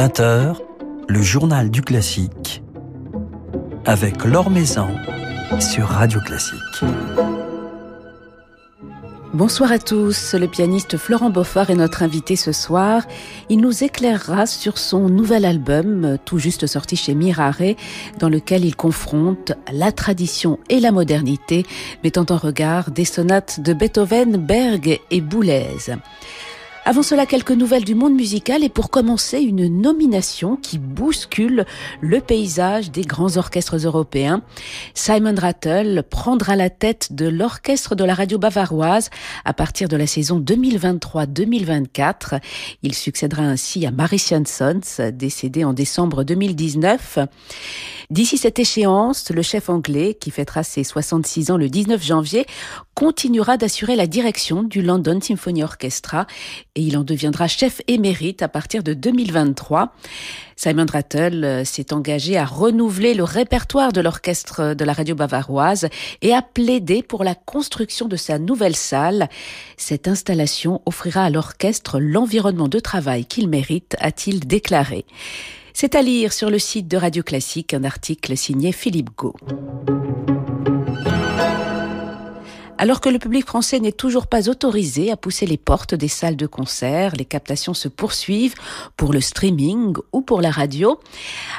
20h, le journal du classique avec Laure Maison sur Radio Classique. Bonsoir à tous, le pianiste Florent Beaufort est notre invité ce soir. Il nous éclairera sur son nouvel album, tout juste sorti chez Mirare, dans lequel il confronte la tradition et la modernité, mettant en regard des sonates de Beethoven, Berg et Boulez. Avant cela, quelques nouvelles du monde musical et pour commencer, une nomination qui bouscule le paysage des grands orchestres européens. Simon Rattle prendra la tête de l'orchestre de la radio bavaroise à partir de la saison 2023-2024. Il succédera ainsi à Maurice Sons, décédé en décembre 2019. D'ici cette échéance, le chef anglais, qui fêtera ses 66 ans le 19 janvier, continuera d'assurer la direction du London Symphony Orchestra et il en deviendra chef émérite à partir de 2023. Simon Rattle euh, s'est engagé à renouveler le répertoire de l'orchestre de la radio bavaroise et à plaider pour la construction de sa nouvelle salle. Cette installation offrira à l'orchestre l'environnement de travail qu'il mérite, a-t-il déclaré. C'est à lire sur le site de Radio Classique un article signé Philippe Gau. Alors que le public français n'est toujours pas autorisé à pousser les portes des salles de concert, les captations se poursuivent pour le streaming ou pour la radio.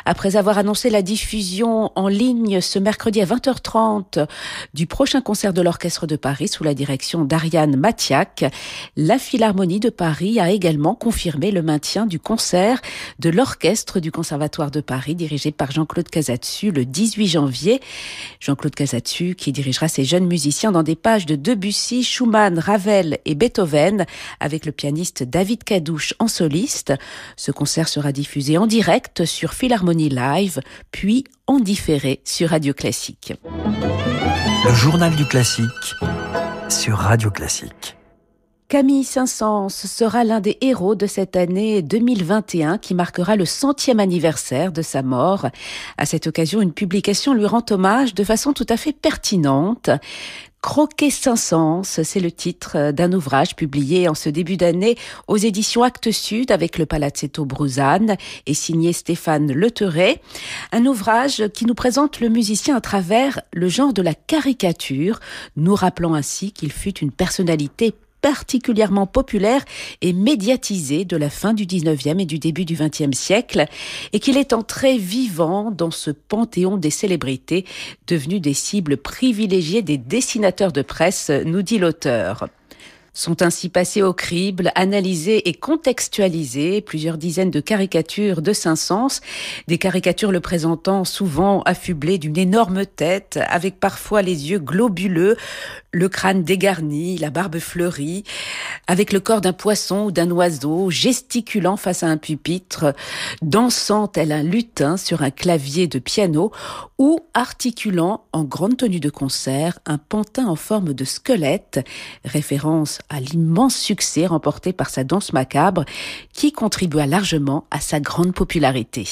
Après avoir annoncé la diffusion en ligne ce mercredi à 20h30 du prochain concert de l'Orchestre de Paris sous la direction d'Ariane Mathiak, la Philharmonie de Paris a également confirmé le maintien du concert de l'Orchestre du Conservatoire de Paris dirigé par Jean-Claude Casatsu le 18 janvier. Jean-Claude Casatsu qui dirigera ses jeunes musiciens dans des de Debussy, Schumann, Ravel et Beethoven avec le pianiste David Cadouche en soliste. Ce concert sera diffusé en direct sur Philharmonie Live, puis en différé sur Radio Classique. Le journal du classique sur Radio Classique. Camille Saint-Saëns sera l'un des héros de cette année 2021 qui marquera le centième anniversaire de sa mort. À cette occasion, une publication lui rend hommage de façon tout à fait pertinente. Croquer Saint-Saëns, c'est le titre d'un ouvrage publié en ce début d'année aux éditions Actes Sud avec le Palazzetto Bruzane et signé Stéphane Leteret. Un ouvrage qui nous présente le musicien à travers le genre de la caricature, nous rappelant ainsi qu'il fut une personnalité particulièrement populaire et médiatisé de la fin du 19e et du début du 20e siècle, et qu'il est entré vivant dans ce panthéon des célébrités, devenus des cibles privilégiées des dessinateurs de presse, nous dit l'auteur. Sont ainsi passées au crible, analysées et contextualisées plusieurs dizaines de caricatures de Saint-Saëns, des caricatures le présentant souvent affublé d'une énorme tête, avec parfois les yeux globuleux, le crâne dégarni, la barbe fleurie, avec le corps d'un poisson ou d'un oiseau, gesticulant face à un pupitre, dansant tel un lutin sur un clavier de piano, ou articulant en grande tenue de concert un pantin en forme de squelette, référence à l'immense succès remporté par sa danse macabre, qui contribua largement à sa grande popularité.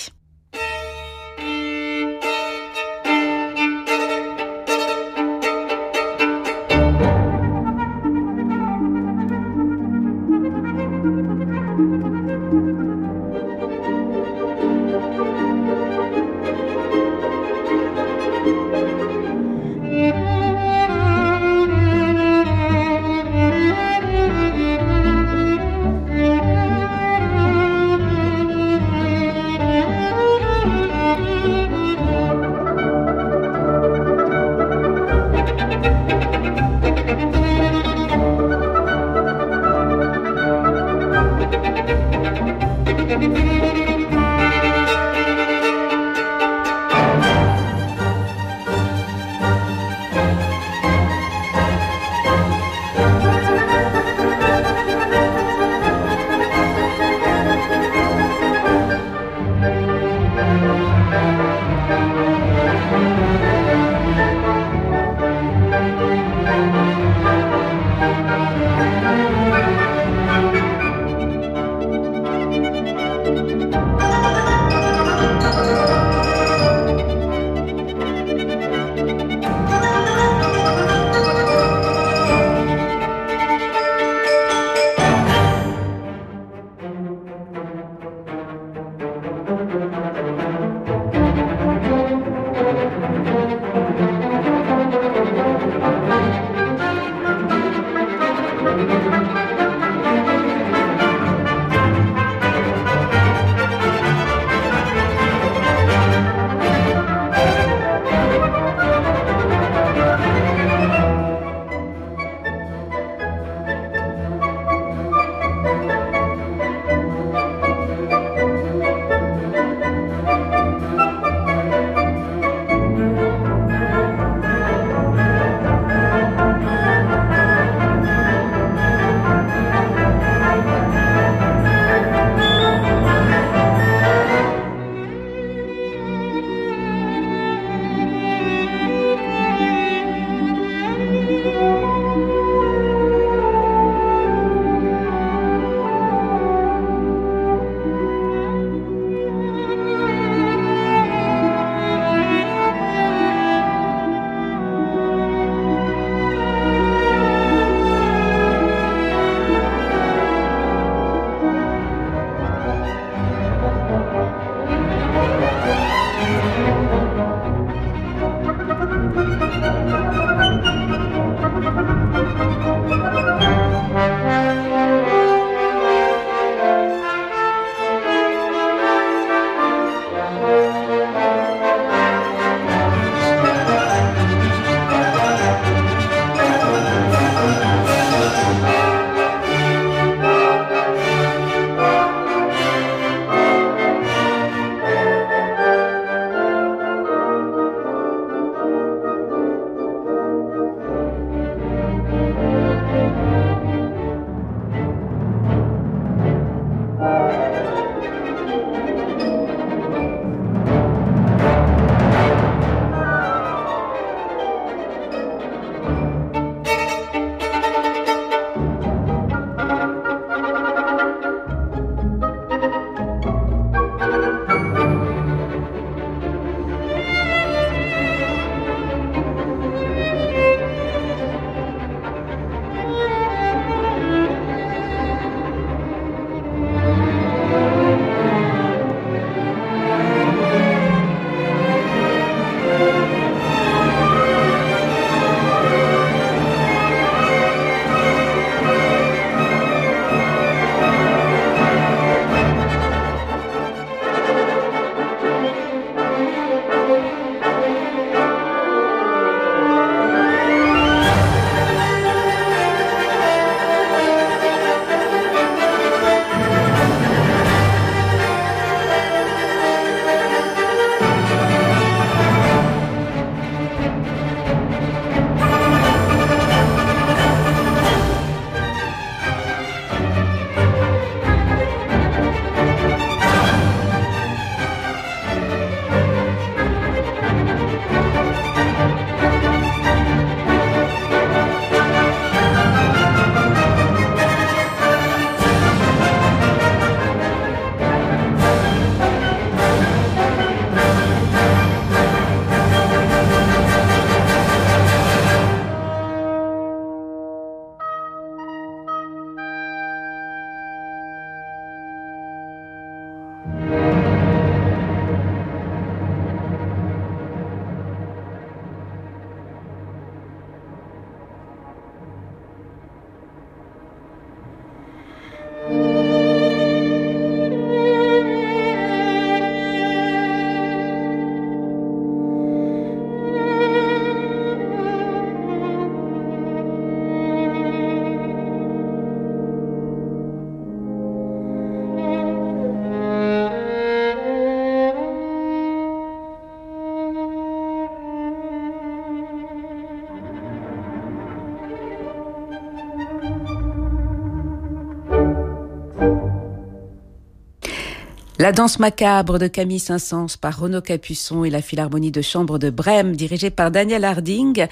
La danse macabre de Camille Saint-Saëns par Renaud Capuçon et la Philharmonie de chambre de Brême dirigée par Daniel Harding.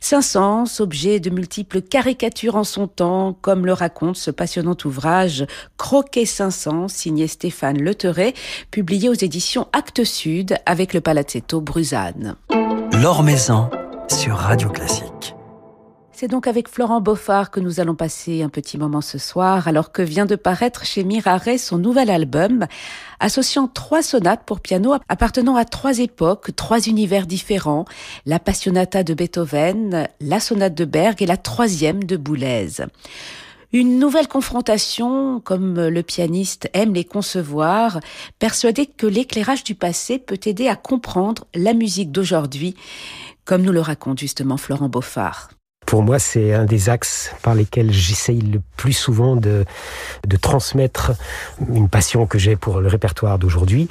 Saint-Saëns, objet de multiples caricatures en son temps, comme le raconte ce passionnant ouvrage Croquet Saint-Saëns, signé Stéphane Leteret, publié aux éditions Actes Sud avec le Palazzetto Bruzane. L'Or sur Radio Classique. C'est donc avec Florent Beaufard que nous allons passer un petit moment ce soir, alors que vient de paraître chez Miraret son nouvel album, associant trois sonates pour piano appartenant à trois époques, trois univers différents, la Passionata de Beethoven, la sonate de Berg et la troisième de Boulez. Une nouvelle confrontation, comme le pianiste aime les concevoir, persuadé que l'éclairage du passé peut aider à comprendre la musique d'aujourd'hui, comme nous le raconte justement Florent Beaufard pour moi, c'est un des axes par lesquels j'essaye le plus souvent de, de transmettre une passion que j'ai pour le répertoire d'aujourd'hui.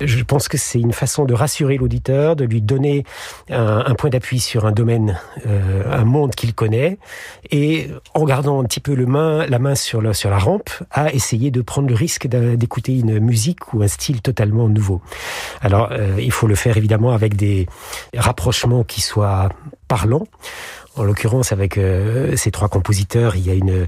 Je pense que c'est une façon de rassurer l'auditeur, de lui donner un, point d'appui sur un domaine, euh, un monde qu'il connaît, et en gardant un petit peu le main, la main sur, sur la rampe, à essayer de prendre le risque d'écouter une musique ou un style totalement nouveau. Alors, euh, il faut le faire évidemment avec des rapprochements qui soient parlants. En l'occurrence, avec euh, ces trois compositeurs, il y a une,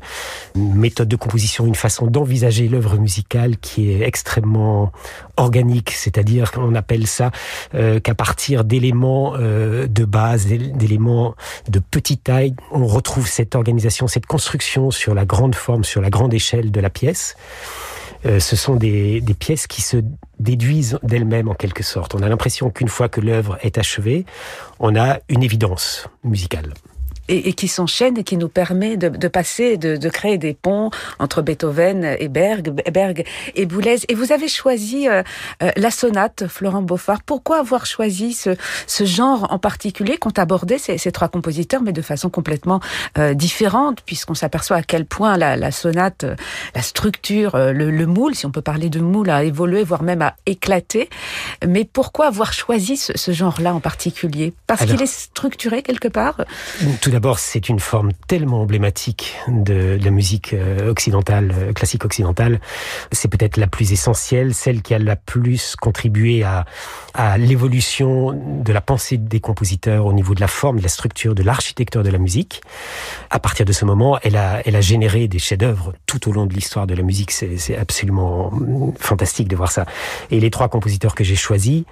méthode de composition, une façon d'envisager l'œuvre musicale qui est extrêmement organique, c'est-à-dire qu'on appelle ça euh, qu'à partir d'éléments euh, de base, d'éléments de petite taille, on retrouve cette organisation, cette construction sur la grande forme, sur la grande échelle de la pièce. Ce sont des, des pièces qui se déduisent d'elles-mêmes en quelque sorte. On a l'impression qu'une fois que l'œuvre est achevée, on a une évidence musicale et, et, qui s'enchaîne et qui nous permet de, de passer, de, de, créer des ponts entre Beethoven et Berg, Berg et Boulez. Et vous avez choisi euh, euh, la sonate, Florent Beaufort. Pourquoi avoir choisi ce, ce genre en particulier qu'ont abordé ces, ces, trois compositeurs, mais de façon complètement euh, différente, puisqu'on s'aperçoit à quel point la, la sonate, la structure, le, le, moule, si on peut parler de moule, a évolué, voire même a éclaté. Mais pourquoi avoir choisi ce, ce genre-là en particulier? Parce qu'il est structuré quelque part? D'abord, c'est une forme tellement emblématique de, la musique euh, occidentale, euh, classique occidentale. C'est peut-être la plus essentielle, celle qui a la plus contribué à, à l'évolution de la pensée des compositeurs au niveau de la forme, de la structure, de l'architecture de la musique. À partir de ce moment, elle a, elle a généré des chefs-d'œuvre tout au long de l'histoire de la musique. C'est absolument fantastique de voir ça. Et les trois compositeurs que j'ai choisis,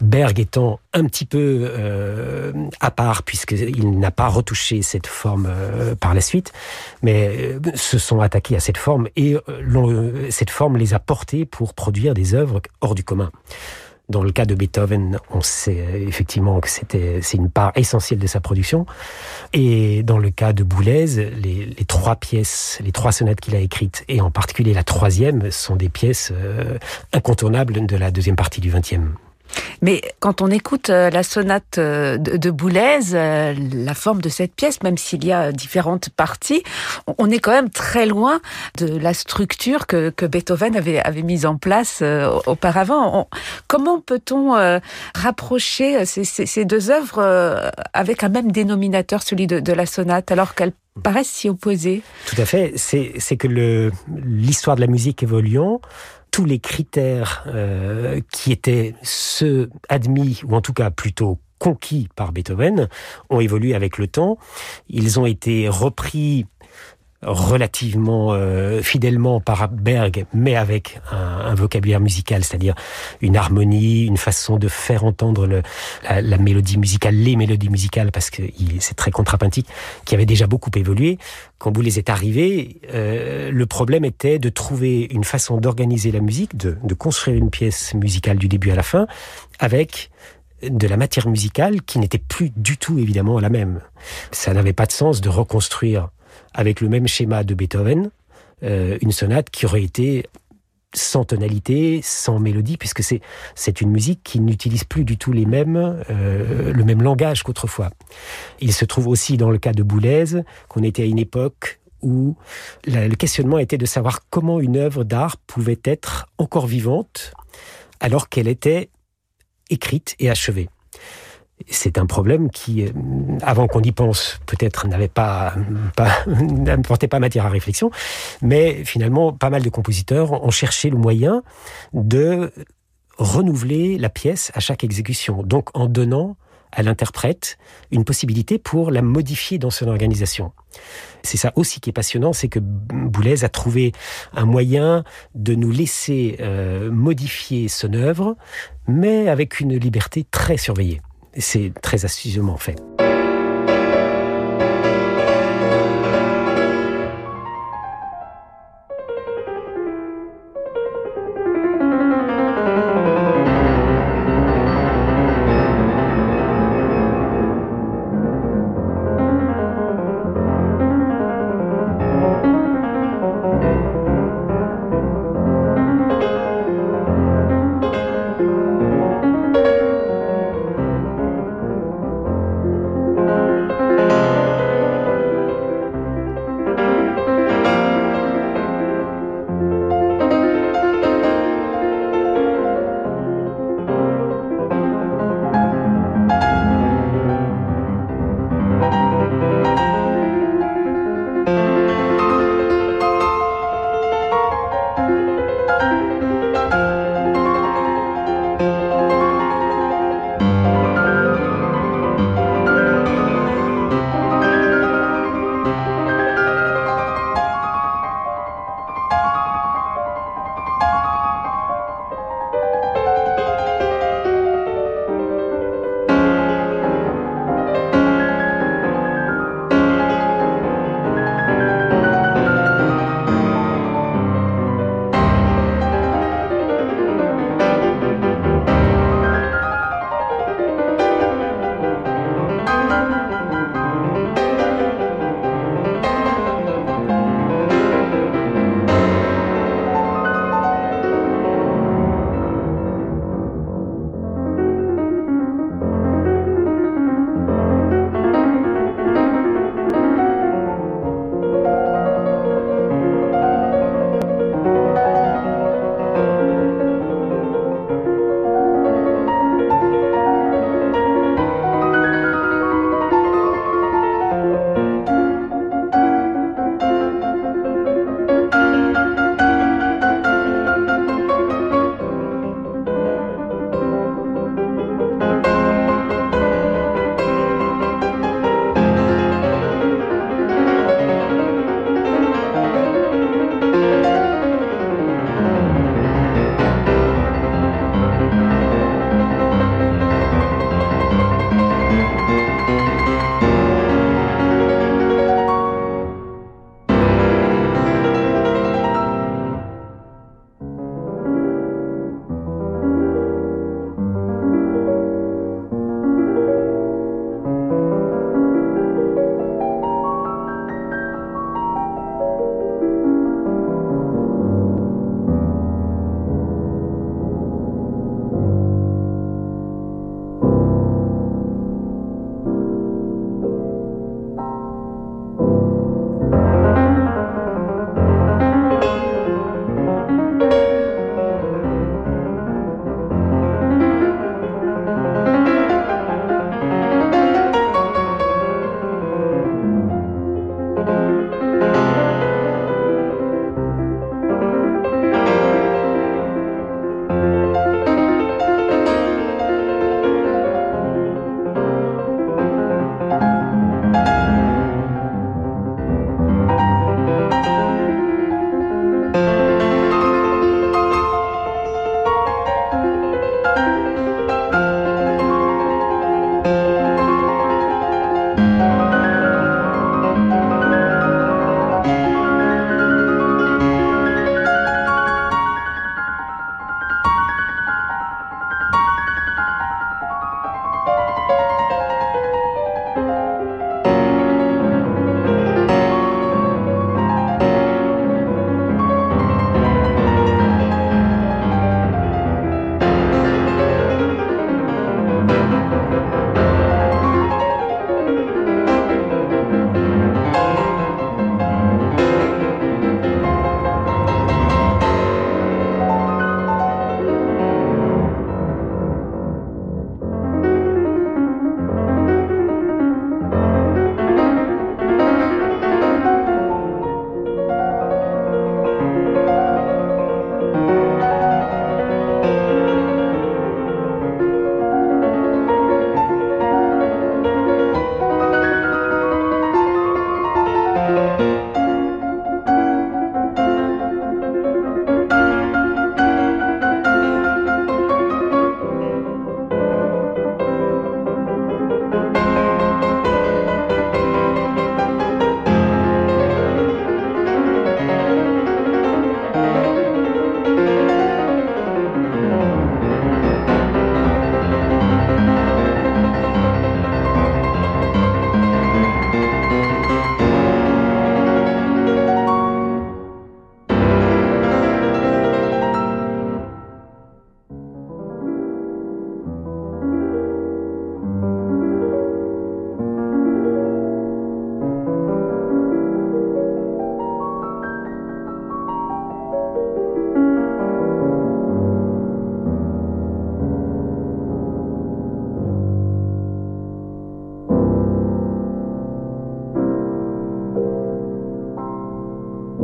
Berg étant un petit peu euh, à part puisqu'il n'a pas retouché cette forme euh, par la suite, mais euh, se sont attaqués à cette forme et cette forme les a portés pour produire des œuvres hors du commun. Dans le cas de Beethoven, on sait effectivement que c'était c'est une part essentielle de sa production. Et dans le cas de Boulez, les, les trois pièces, les trois sonates qu'il a écrites, et en particulier la troisième, sont des pièces incontournables de la deuxième partie du XXe. Mais quand on écoute euh, la sonate euh, de Boulez, euh, la forme de cette pièce, même s'il y a différentes parties, on est quand même très loin de la structure que, Beethoven avait, mise en place auparavant. comment peut-on rapprocher ces, deux œuvres avec un même dénominateur, celui de, de la sonate, alors qu'elles paraissent si opposées? Tout à fait. C'est que l'histoire de la musique évoluant, tous les critères euh, qui étaient ceux admis, ou en tout cas plutôt conquis par Beethoven, ont évolué avec le temps. Ils ont été repris relativement euh, fidèlement par Berg, mais avec un, un vocabulaire musical, c'est-à-dire une harmonie, une façon de faire entendre le, la, la, mélodie musicale, les mélodies musicales, parce que c'est très contrapuntique, qui avait déjà beaucoup évolué. Quand vous les êtes arrivés, euh, le problème était de trouver une façon d'organiser la musique, de, de construire une pièce musicale du début à la fin, avec de la matière musicale qui n'était plus du tout évidemment la même. Ça n'avait pas de sens de reconstruire avec le même schéma de Beethoven, euh, une sonate qui aurait été sans tonalité, sans mélodie, puisque c'est c'est une musique qui n'utilise plus du tout les mêmes euh, le même langage qu'autrefois. Il se trouve aussi dans le cas de Boulez qu'on était à une époque où le questionnement était de savoir comment une œuvre d'art pouvait être encore vivante alors qu'elle était écrite et achevée. C'est un problème qui, euh, avant qu'on y pense, peut-être n'avait pas, pas n'apportait pas matière à réflexion, mais finalement, pas mal de compositeurs ont cherché le moyen de renouveler la pièce à chaque exécution, donc en donnant à l'interprète une possibilité pour la modifier dans son organisation. C'est ça aussi qui est passionnant, c'est que Boulez a trouvé un moyen de nous laisser euh, modifier son œuvre, mais avec une liberté très surveillée. C'est très astucieusement fait.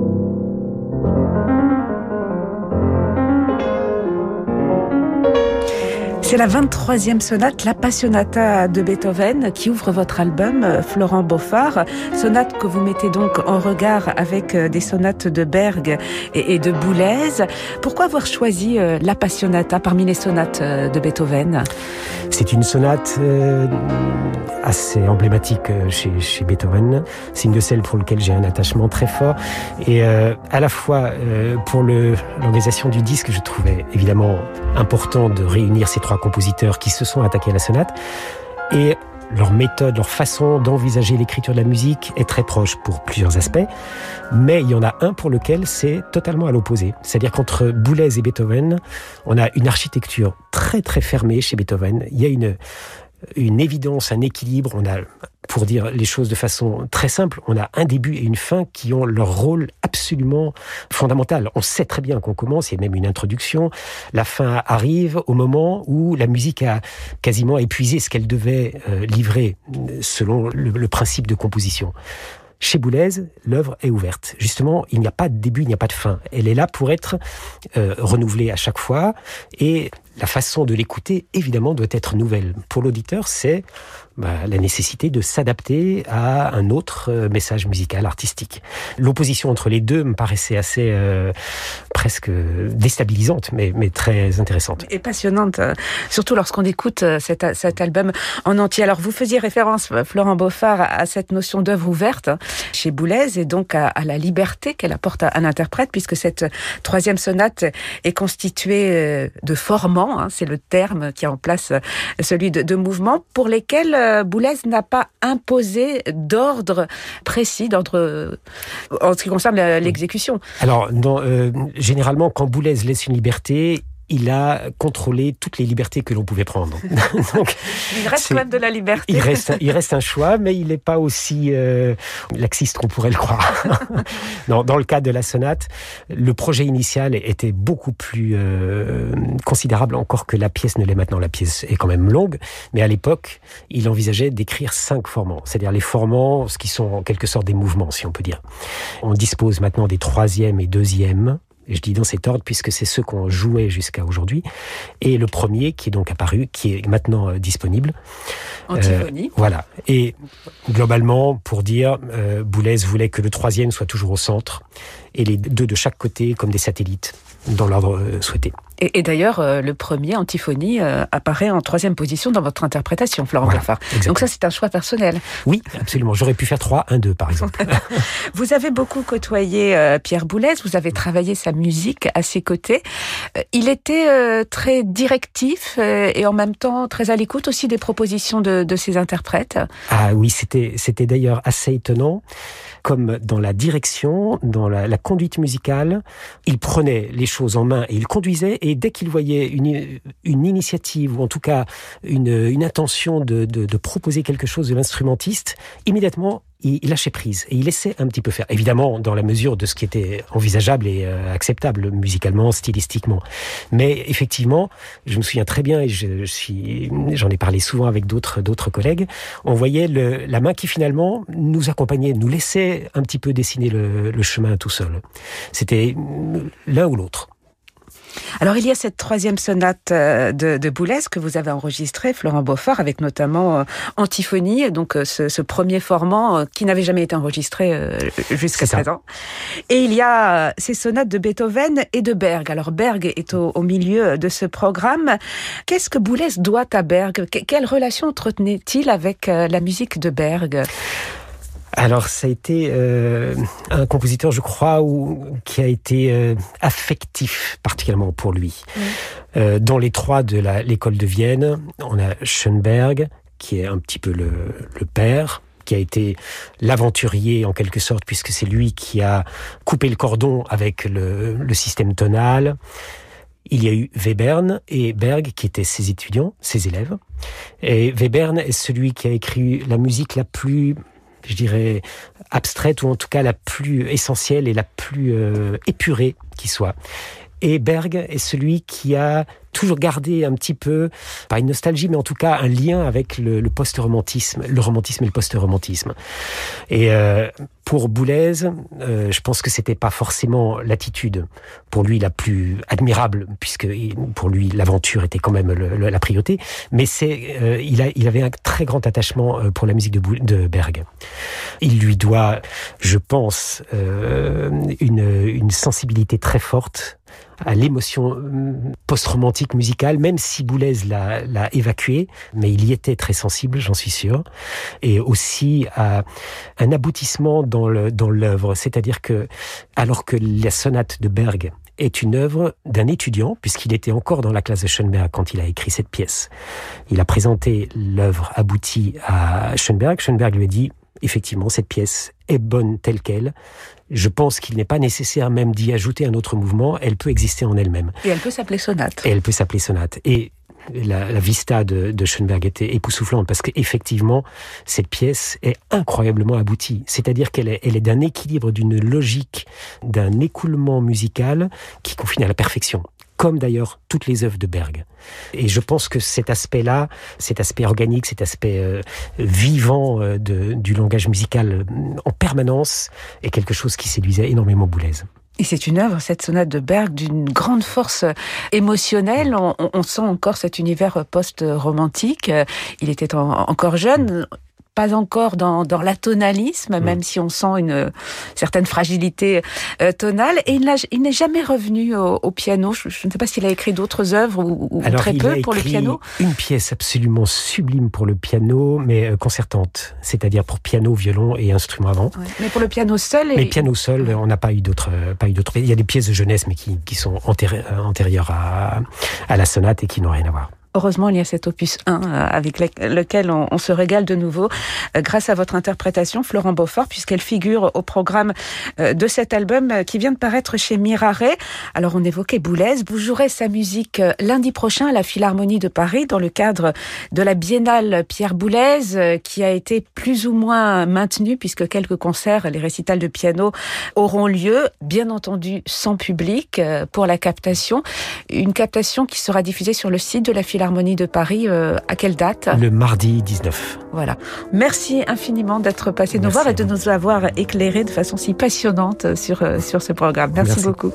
thank you. C'est la 23e sonate, la Passionata de Beethoven, qui ouvre votre album, euh, Florent Beaufard. Sonate que vous mettez donc en regard avec euh, des sonates de Berg et de Boulez. Pourquoi avoir choisi euh, la Passionata parmi les sonates de Beethoven? C'est une sonate assez emblématique chez Beethoven. C'est une de celles pour lesquelles j'ai un attachement très fort. Et à la fois pour l'organisation du disque, je trouvais évidemment important de réunir ces trois compositeurs qui se sont attaqués à la sonate. Et leur méthode, leur façon d'envisager l'écriture de la musique est très proche pour plusieurs aspects, mais il y en a un pour lequel c'est totalement à l'opposé. C'est-à-dire qu'entre Boulez et Beethoven, on a une architecture très très fermée chez Beethoven. Il y a une, une évidence, un équilibre. On a, pour dire les choses de façon très simple, on a un début et une fin qui ont leur rôle absolument fondamental. On sait très bien qu'on commence, il y a même une introduction. La fin arrive au moment où la musique a quasiment épuisé ce qu'elle devait euh, livrer selon le, principe de composition. Chez Boulez, l'œuvre est ouverte. Justement, il n'y a pas de début, il n'y a pas de fin. Elle est là pour être euh, renouvelée à chaque fois et la façon de l'écouter, évidemment, doit être nouvelle. Pour l'auditeur, c'est bah, la nécessité de s'adapter à un autre euh, message musical, artistique. L'opposition entre les deux me paraissait assez euh, presque déstabilisante, mais, très intéressante. Et passionnante, euh, surtout lorsqu'on écoute cet, album en entier. Alors, vous faisiez référence, Florent Beaufard, à cette notion d'œuvre ouverte chez Boulez et donc à, la liberté qu'elle apporte à un interprète, puisque cette troisième sonate est constituée de Hein, c'est le terme qui est en place, euh, celui de, mouvements, pour lesquels euh, Boulez n'a pas imposé d'ordre précis, d'ordre euh, en ce qui concerne l'exécution. Alors, généralement, quand Boulez laisse une liberté, il a contrôlé toutes les libertés que l'on pouvait prendre. Donc, il reste quand même de la liberté. Il reste, il reste un choix, mais il n'est pas aussi euh, laxiste qu'on pourrait le croire. non, dans le cas de la sonate, le projet initial était beaucoup plus euh, considérable encore que la pièce ne l'est maintenant. La pièce est quand même longue, mais à l'époque, il envisageait d'écrire cinq formants, c'est-à-dire les formants, ce qui sont en quelque sorte des mouvements, si on peut dire. On dispose maintenant des troisième et deuxième je dis dans cet ordre puisque c'est ceux qu'on jouait jusqu'à aujourd'hui. Et le premier qui est donc apparu, qui est maintenant euh, disponible. Euh, voilà. Et globalement, pour dire, euh, Boulez voulait que le troisième soit toujours au centre et les deux de chaque côté comme des satellites dans l'ordre souhaité. Et, d'ailleurs, euh, le premier, Antiphonie, euh, apparaît en troisième position dans votre interprétation, Florent voilà, Donc ça, c'est un choix personnel. Oui, absolument. J'aurais pu faire 3, 1, 2, par exemple. vous avez beaucoup côtoyé Pierre Boulez, vous avez travaillé sa musique à ses côtés. il était très directif et en même temps très à l'écoute aussi des propositions de, de ses interprètes. Ah oui, c'était c'était d'ailleurs assez étonnant comme dans la direction, dans la, la, conduite musicale, il prenait les choses en main et il conduisait, et dès qu'il voyait une, une, initiative, ou en tout cas une, une intention de, de, de proposer quelque chose de l'instrumentiste, immédiatement, il, lâchait prise et il laissait un petit peu faire. Évidemment, dans la mesure de ce qui était envisageable et euh, acceptable musicalement, stylistiquement. Mais effectivement, je me souviens très bien et je, suis, j'en ai parlé souvent avec d'autres d'autres collègues. On voyait le, la main qui finalement nous accompagnait, nous laissait un petit peu dessiner le, le chemin tout seul. C'était l'un ou l'autre. Alors il y a cette troisième sonate euh, de, de Boulez que vous avez enregistrée, Florent Beaufort, avec notamment euh, Antiphonie, donc euh, ce, ce, premier formant qui n'avait jamais été enregistré jusqu'à présent. Et il y a ces sonates de Beethoven et de Berg. Alors Berg est au, au milieu de ce programme. Qu'est-ce que Boulez doit à Berg? Quelle relation entretenait-il avec la musique de Berg? Alors, ça a été euh, un compositeur, je crois, où, qui a été euh, affectif particulièrement pour lui. Euh, dans les trois de l'école de Vienne, on a Schoenberg, qui est un petit peu le, le père, qui a été l'aventurier en quelque sorte, puisque c'est lui qui a coupé le cordon avec le, le système tonal. Il y a eu Webern et Berg qui étaient ses étudiants, ses élèves. Et Webern est celui qui a écrit la musique la plus je dirais, abstraite ou en tout cas la plus essentielle et la plus euh, épurée qui soit. Et Berg est celui qui a toujours gardé un petit peu, pas une nostalgie, mais en tout cas un lien avec le, post-romantisme, le romantisme et le post-romantisme. Et euh, pour Boulez, euh, je pense que c'était pas forcément l'attitude pour lui la plus admirable, puisque pour lui l'aventure était quand même la priorité. Mais c'est, euh, il, a, il avait un très grand attachement euh, pour la musique de, de Berg. Il lui doit, je pense, une, une sensibilité très forte à l'émotion euh, post-romantique musicale, même si Boulez l'a évacué, mais il y était très sensible, j'en suis sûr, et aussi à un aboutissement dans l'œuvre, c'est-à-dire que alors que la sonate de Berg est une œuvre d'un étudiant, puisqu'il était encore dans la classe de Schoenberg quand il a écrit cette pièce. Il a présenté l'œuvre aboutie à Schoenberg. Schoenberg lui a dit, effectivement, cette pièce est bonne telle qu'elle. Je pense qu'il n'est pas nécessaire même d'y ajouter un autre mouvement. Elle peut exister en elle-même. Et elle peut s'appeler sonate. Et elle peut s'appeler sonate. Et la, vista de, de, Schoenberg était époustouflante parce qu'effectivement, cette pièce est incroyablement aboutie. C'est-à-dire qu'elle est, elle est d'un équilibre, d'une logique, d'un écoulement musical qui confine à la perfection comme d'ailleurs toutes les œuvres de Berg. Et je pense que cet aspect-là, cet aspect organique, cet aspect euh, vivant euh, du langage musical euh, en permanence est quelque chose qui séduisait énormément Boulez. Et c'est une œuvre, cette sonate de Berg, d'une grande force émotionnelle. On, on, sent encore cet univers post-romantique. Il était encore jeune pas encore dans, dans l'atonalisme, mm. même si on sent une certaine fragilité euh, tonale. Et il n'est jamais revenu au, piano. Je, ne sais pas s'il a écrit d'autres œuvres ou, très peu pour le piano. Une pièce absolument sublime pour le piano, mais euh, concertante, c'est-à-dire pour piano, violon et instrument avant. Mais pour le piano seul. Et... Mais piano seul, on n'a pas eu d'autres, pas eu d'autres. Il y a des pièces de jeunesse, mais qui, qui sont antérieures à, à la sonate et qui n'ont rien à voir. Heureusement, il y a cet opus 1 euh, avec lequel on, se régale de nouveau euh, grâce à votre interprétation, Florent Beaufort, puisqu'elle figure au programme euh, de cet album qui vient de paraître chez Mirare. Alors, on évoquait Boulez. Vous jouerez sa musique lundi prochain à la Philharmonie de Paris dans le cadre de la Biennale Pierre Boulez qui a été plus ou moins maintenue puisque quelques concerts, les récitals de piano auront lieu, bien entendu sans public pour la captation. Une captation qui sera diffusée sur le site de la Philharmonie l'Harmonie de Paris. Euh, à quelle date Le mardi 19. Voilà. Merci infiniment d'être passé nous voir et de nous avoir éclairé de façon si passionnante sur, euh, sur ce programme. Merci. beaucoup.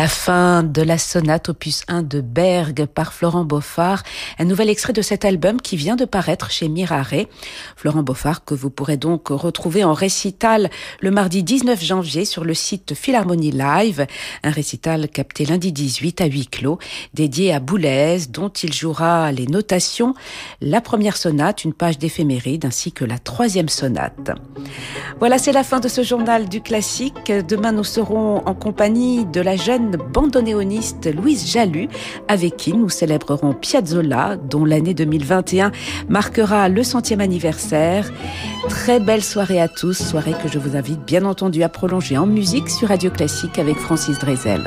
La fin de la sonate opus 1 de Berg par Florent Beaufard, un nouvel extrait de cet album qui vient de paraître chez Mirare. Florent Beaufard que vous pourrez donc retrouver en récital le mardi 19 janvier sur le site Philharmonie Live, un récital capté lundi 18 à huis clos, dédié à Boulez dont il jouera les notations, la première sonate, une page d'éphéméride ainsi que la troisième sonate. Voilà, c'est la fin de ce journal du classique. Demain, nous serons en compagnie de la jeune bandonéoniste Louise Jalut, avec qui nous célébrerons Piazzolla, dont l'année 2021 marquera le centième anniversaire. Très belle soirée à tous, soirée que je vous invite bien entendu à prolonger en musique sur Radio Classique avec Francis Drezel.